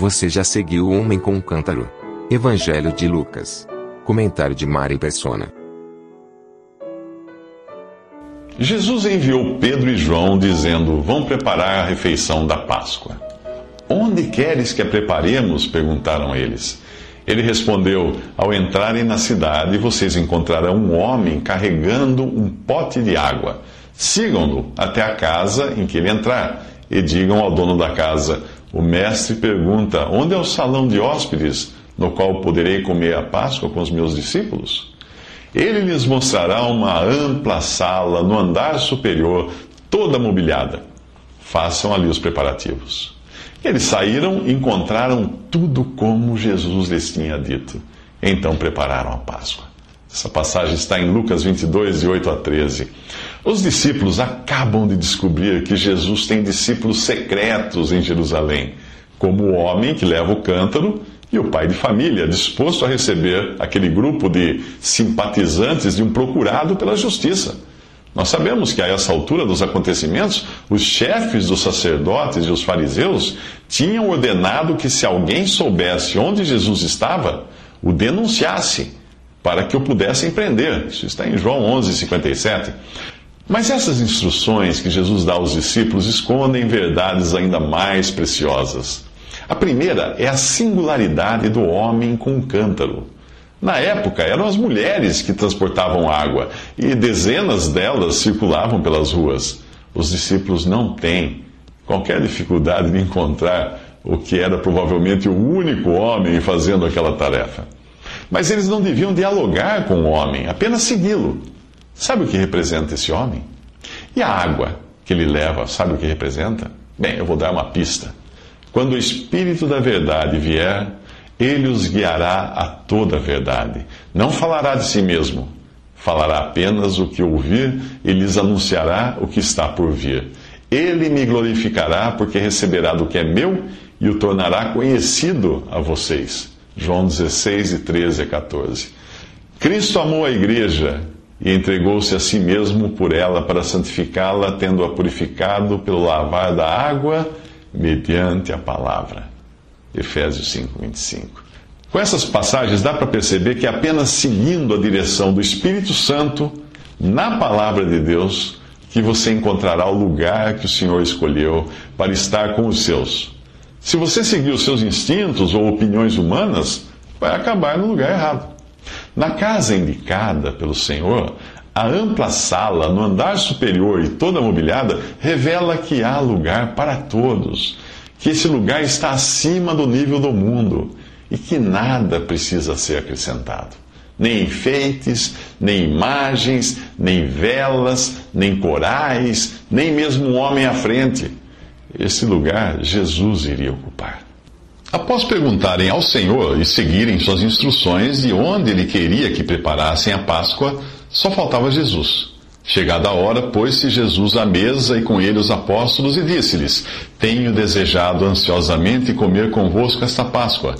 Você já seguiu o Homem com um Cântaro? Evangelho de Lucas. Comentário de Mari Persona. Jesus enviou Pedro e João dizendo: Vão preparar a refeição da Páscoa. Onde queres que a preparemos? perguntaram eles. Ele respondeu: Ao entrarem na cidade, vocês encontrarão um homem carregando um pote de água. Sigam-no até a casa em que ele entrar e digam ao dono da casa: O mestre pergunta: Onde é o salão de hóspedes no qual poderei comer a Páscoa com os meus discípulos? Ele lhes mostrará uma ampla sala no andar superior, toda mobiliada. Façam ali os preparativos. Eles saíram e encontraram tudo como Jesus lhes tinha dito. Então prepararam a Páscoa. Essa passagem está em Lucas 22, de 8 a 13. Os discípulos acabam de descobrir que Jesus tem discípulos secretos em Jerusalém, como o homem que leva o cântaro e o pai de família, disposto a receber aquele grupo de simpatizantes de um procurado pela justiça. Nós sabemos que a essa altura dos acontecimentos, os chefes dos sacerdotes e os fariseus tinham ordenado que se alguém soubesse onde Jesus estava, o denunciasse, para que o pudessem prender. Isso está em João 11, 57. Mas essas instruções que Jesus dá aos discípulos escondem verdades ainda mais preciosas. A primeira é a singularidade do homem com um cântaro. Na época, eram as mulheres que transportavam água e dezenas delas circulavam pelas ruas. Os discípulos não têm qualquer dificuldade de encontrar o que era provavelmente o único homem fazendo aquela tarefa. Mas eles não deviam dialogar com o homem, apenas segui-lo. Sabe o que representa esse homem? E a água que ele leva, sabe o que representa? Bem, eu vou dar uma pista. Quando o Espírito da Verdade vier, ele os guiará a toda a verdade. Não falará de si mesmo, falará apenas o que ouvir e lhes anunciará o que está por vir. Ele me glorificará, porque receberá do que é meu e o tornará conhecido a vocês. João 16, 13 a 14. Cristo amou a igreja e entregou-se a si mesmo por ela para santificá-la, tendo-a purificado pelo lavar da água mediante a palavra. Efésios 5, 25. Com essas passagens dá para perceber que apenas seguindo a direção do Espírito Santo na palavra de Deus que você encontrará o lugar que o Senhor escolheu para estar com os seus. Se você seguir os seus instintos ou opiniões humanas, vai acabar no lugar errado. Na casa indicada pelo Senhor, a ampla sala no andar superior e toda mobiliada revela que há lugar para todos, que esse lugar está acima do nível do mundo e que nada precisa ser acrescentado. Nem enfeites, nem imagens, nem velas, nem corais, nem mesmo um homem à frente. Esse lugar Jesus iria ocupar. Após perguntarem ao Senhor e seguirem suas instruções de onde ele queria que preparassem a Páscoa, só faltava Jesus. Chegada a hora, pôs-se Jesus à mesa e com ele os apóstolos e disse-lhes: Tenho desejado ansiosamente comer convosco esta Páscoa,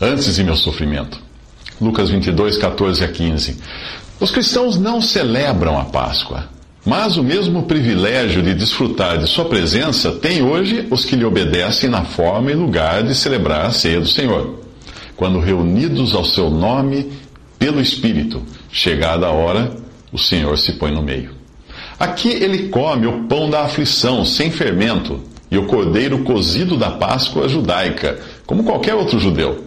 antes de meu sofrimento. Lucas 22, 14 a 15. Os cristãos não celebram a Páscoa, mas o mesmo privilégio de desfrutar de Sua presença tem hoje os que lhe obedecem na forma e lugar de celebrar a ceia do Senhor. Quando reunidos ao seu nome pelo Espírito, chegada a hora, o Senhor se põe no meio. Aqui ele come o pão da aflição, sem fermento, e o cordeiro cozido da Páscoa judaica, como qualquer outro judeu.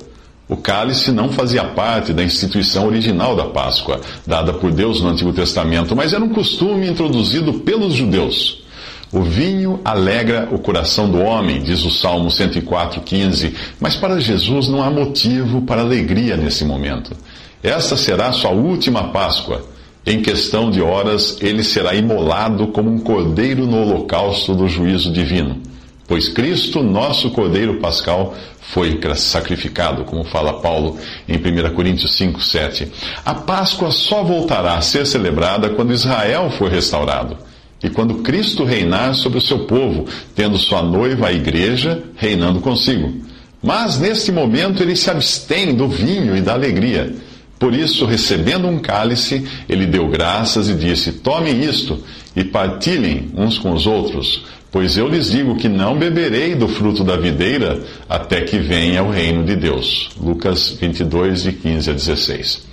O cálice não fazia parte da instituição original da Páscoa, dada por Deus no Antigo Testamento, mas era um costume introduzido pelos judeus. O vinho alegra o coração do homem, diz o Salmo 104,15, mas para Jesus não há motivo para alegria nesse momento. Esta será sua última Páscoa. Em questão de horas, ele será imolado como um cordeiro no holocausto do juízo divino. Pois Cristo, nosso cordeiro pascal, foi sacrificado, como fala Paulo em 1 Coríntios 5, 7. A Páscoa só voltará a ser celebrada quando Israel for restaurado. E quando Cristo reinar sobre o seu povo, tendo sua noiva, a igreja, reinando consigo. Mas neste momento ele se abstém do vinho e da alegria. Por isso, recebendo um cálice, ele deu graças e disse: Tomem isto e partilhem uns com os outros, pois eu lhes digo que não beberei do fruto da videira até que venha o reino de Deus. Lucas 22, de 15 a 16.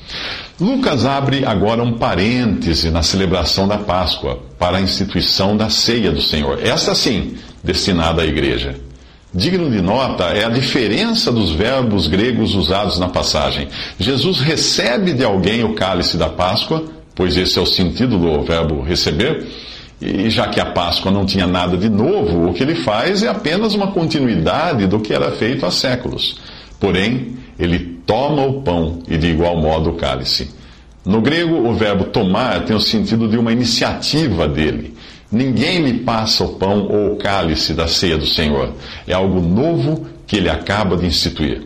Lucas abre agora um parêntese na celebração da Páscoa para a instituição da ceia do Senhor. Esta sim, destinada à igreja. Digno de nota é a diferença dos verbos gregos usados na passagem. Jesus recebe de alguém o cálice da Páscoa, pois esse é o sentido do verbo receber, e já que a Páscoa não tinha nada de novo, o que ele faz é apenas uma continuidade do que era feito há séculos. Porém, ele toma o pão e de igual modo o cálice. No grego, o verbo tomar tem o sentido de uma iniciativa dele. Ninguém me passa o pão ou o cálice da ceia do Senhor. É algo novo que ele acaba de instituir.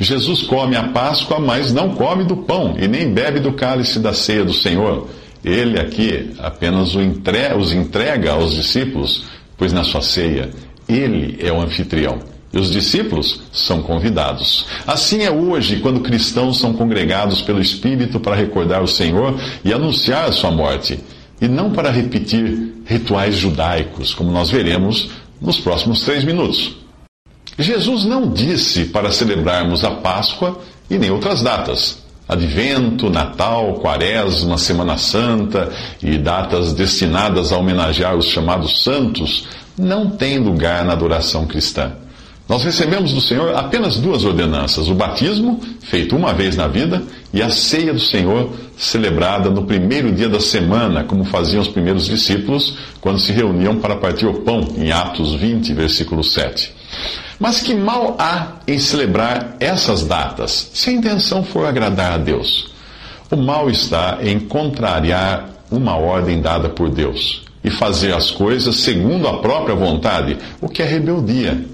Jesus come a Páscoa, mas não come do pão e nem bebe do cálice da ceia do Senhor. Ele aqui apenas os entrega aos discípulos, pois na sua ceia ele é o anfitrião. E os discípulos são convidados. Assim é hoje, quando cristãos são congregados pelo Espírito para recordar o Senhor e anunciar a sua morte e não para repetir rituais judaicos, como nós veremos nos próximos três minutos. Jesus não disse para celebrarmos a Páscoa e nem outras datas. Advento, Natal, Quaresma, Semana Santa e datas destinadas a homenagear os chamados santos não têm lugar na adoração cristã. Nós recebemos do Senhor apenas duas ordenanças: o batismo, feito uma vez na vida, e a ceia do Senhor, celebrada no primeiro dia da semana, como faziam os primeiros discípulos quando se reuniam para partir o pão, em Atos 20, versículo 7. Mas que mal há em celebrar essas datas, se a intenção for agradar a Deus? O mal está em contrariar uma ordem dada por Deus e fazer as coisas segundo a própria vontade, o que é rebeldia.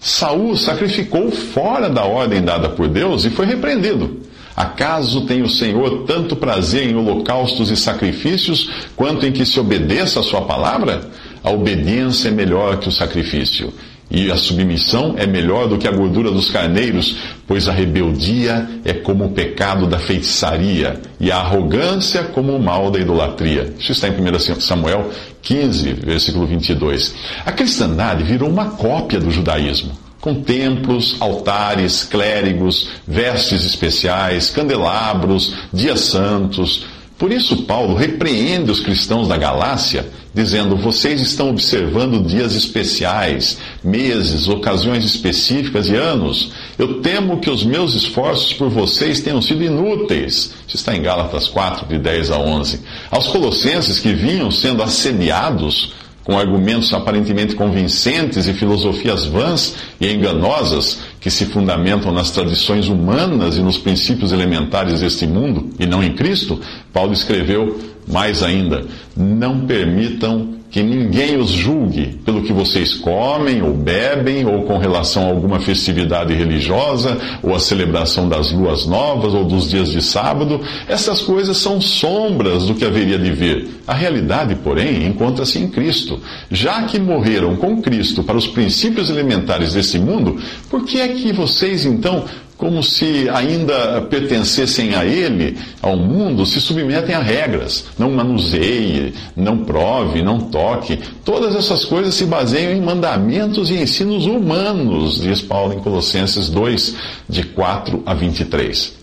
Saul sacrificou fora da ordem dada por Deus e foi repreendido. Acaso tem o Senhor tanto prazer em holocaustos e sacrifícios, quanto em que se obedeça a sua palavra? A obediência é melhor que o sacrifício, e a submissão é melhor do que a gordura dos carneiros, pois a rebeldia é como o pecado da feitiçaria, e a arrogância como o mal da idolatria. Isso está em 1 Samuel 15, versículo 22. A cristandade virou uma cópia do judaísmo com templos, altares, clérigos, vestes especiais, candelabros, dias santos, por isso, Paulo repreende os cristãos da Galácia, dizendo: vocês estão observando dias especiais, meses, ocasiões específicas e anos. Eu temo que os meus esforços por vocês tenham sido inúteis. Isso está em Gálatas 4, de 10 a 11. Aos colossenses que vinham sendo assediados com argumentos aparentemente convincentes e filosofias vãs e enganosas que se fundamentam nas tradições humanas e nos princípios elementares deste mundo e não em Cristo, Paulo escreveu mais ainda: não permitam que ninguém os julgue pelo que vocês comem ou bebem, ou com relação a alguma festividade religiosa, ou a celebração das luas novas, ou dos dias de sábado. Essas coisas são sombras do que haveria de vir. A realidade, porém, encontra-se em Cristo. Já que morreram com Cristo para os princípios elementares desse mundo, por que é que vocês então como se ainda pertencessem a ele, ao mundo, se submetem a regras. Não manuseie, não prove, não toque. Todas essas coisas se baseiam em mandamentos e ensinos humanos, diz Paulo em Colossenses 2, de 4 a 23.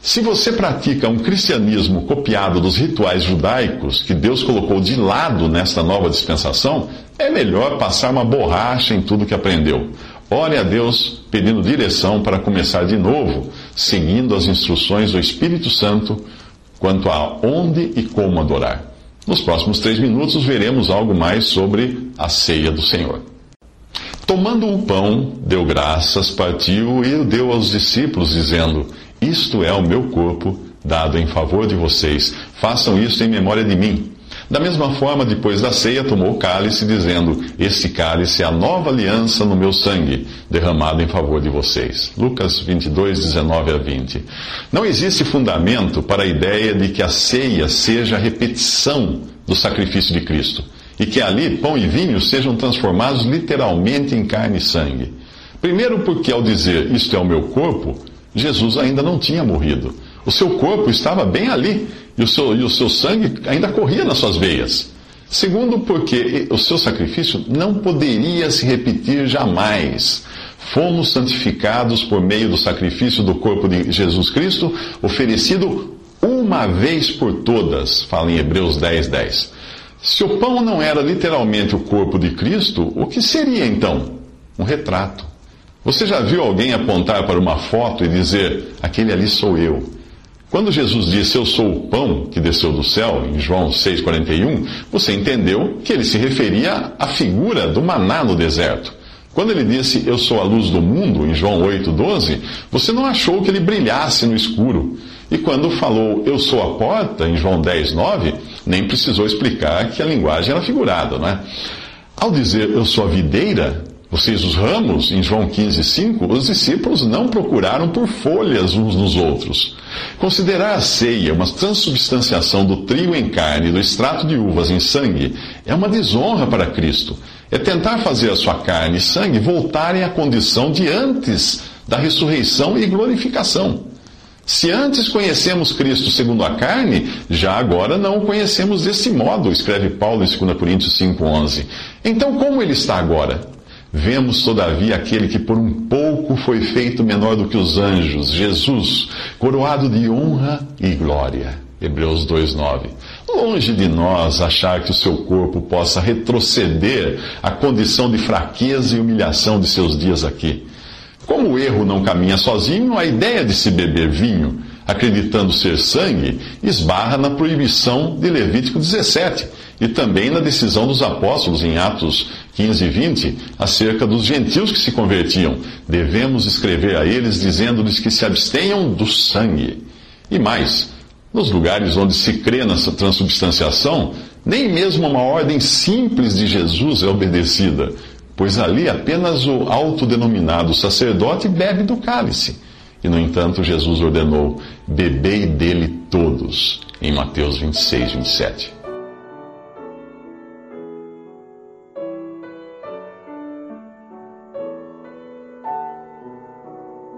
Se você pratica um cristianismo copiado dos rituais judaicos que Deus colocou de lado nesta nova dispensação, é melhor passar uma borracha em tudo que aprendeu. Ore a Deus pedindo direção para começar de novo, seguindo as instruções do Espírito Santo quanto a onde e como adorar. Nos próximos três minutos veremos algo mais sobre a ceia do Senhor. Tomando o pão, deu graças, partiu e o deu aos discípulos, dizendo: Isto é o meu corpo dado em favor de vocês. Façam isso em memória de mim. Da mesma forma, depois da ceia, tomou o cálice, dizendo: Este cálice é a nova aliança no meu sangue, derramado em favor de vocês. Lucas 22, 19 a 20. Não existe fundamento para a ideia de que a ceia seja a repetição do sacrifício de Cristo e que ali pão e vinho sejam transformados literalmente em carne e sangue. Primeiro, porque ao dizer isto é o meu corpo, Jesus ainda não tinha morrido. O seu corpo estava bem ali e o seu, e o seu sangue ainda corria nas suas veias. Segundo, porque o seu sacrifício não poderia se repetir jamais. Fomos santificados por meio do sacrifício do corpo de Jesus Cristo, oferecido uma vez por todas, fala em Hebreus 10, 10. Se o pão não era literalmente o corpo de Cristo, o que seria então? Um retrato. Você já viu alguém apontar para uma foto e dizer: aquele ali sou eu? Quando Jesus disse eu sou o pão que desceu do céu, em João 6,41, você entendeu que ele se referia à figura do maná no deserto. Quando ele disse eu sou a luz do mundo, em João 8,12, você não achou que ele brilhasse no escuro. E quando falou eu sou a porta, em João 10,9, nem precisou explicar que a linguagem era figurada, não é? Ao dizer eu sou a videira, os ramos, em João 15, 5, os discípulos não procuraram por folhas uns nos outros. Considerar a ceia uma transubstanciação do trigo em carne e do extrato de uvas em sangue é uma desonra para Cristo. É tentar fazer a sua carne e sangue voltarem à condição de antes da ressurreição e glorificação. Se antes conhecemos Cristo segundo a carne, já agora não o conhecemos desse modo, escreve Paulo em 2 Coríntios 5,11. Então, como ele está agora? Vemos, todavia, aquele que por um pouco foi feito menor do que os anjos, Jesus, coroado de honra e glória. Hebreus 2,9. Longe de nós achar que o seu corpo possa retroceder à condição de fraqueza e humilhação de seus dias aqui. Como o erro não caminha sozinho, a ideia de se beber vinho, acreditando ser sangue, esbarra na proibição de Levítico 17 e também na decisão dos apóstolos em Atos 15 e 20 acerca dos gentios que se convertiam. Devemos escrever a eles dizendo-lhes que se abstenham do sangue. E mais, nos lugares onde se crê nessa transubstanciação, nem mesmo uma ordem simples de Jesus é obedecida, pois ali apenas o autodenominado sacerdote bebe do cálice. E, no entanto, Jesus ordenou: bebei dele todos, em Mateus 26, 27.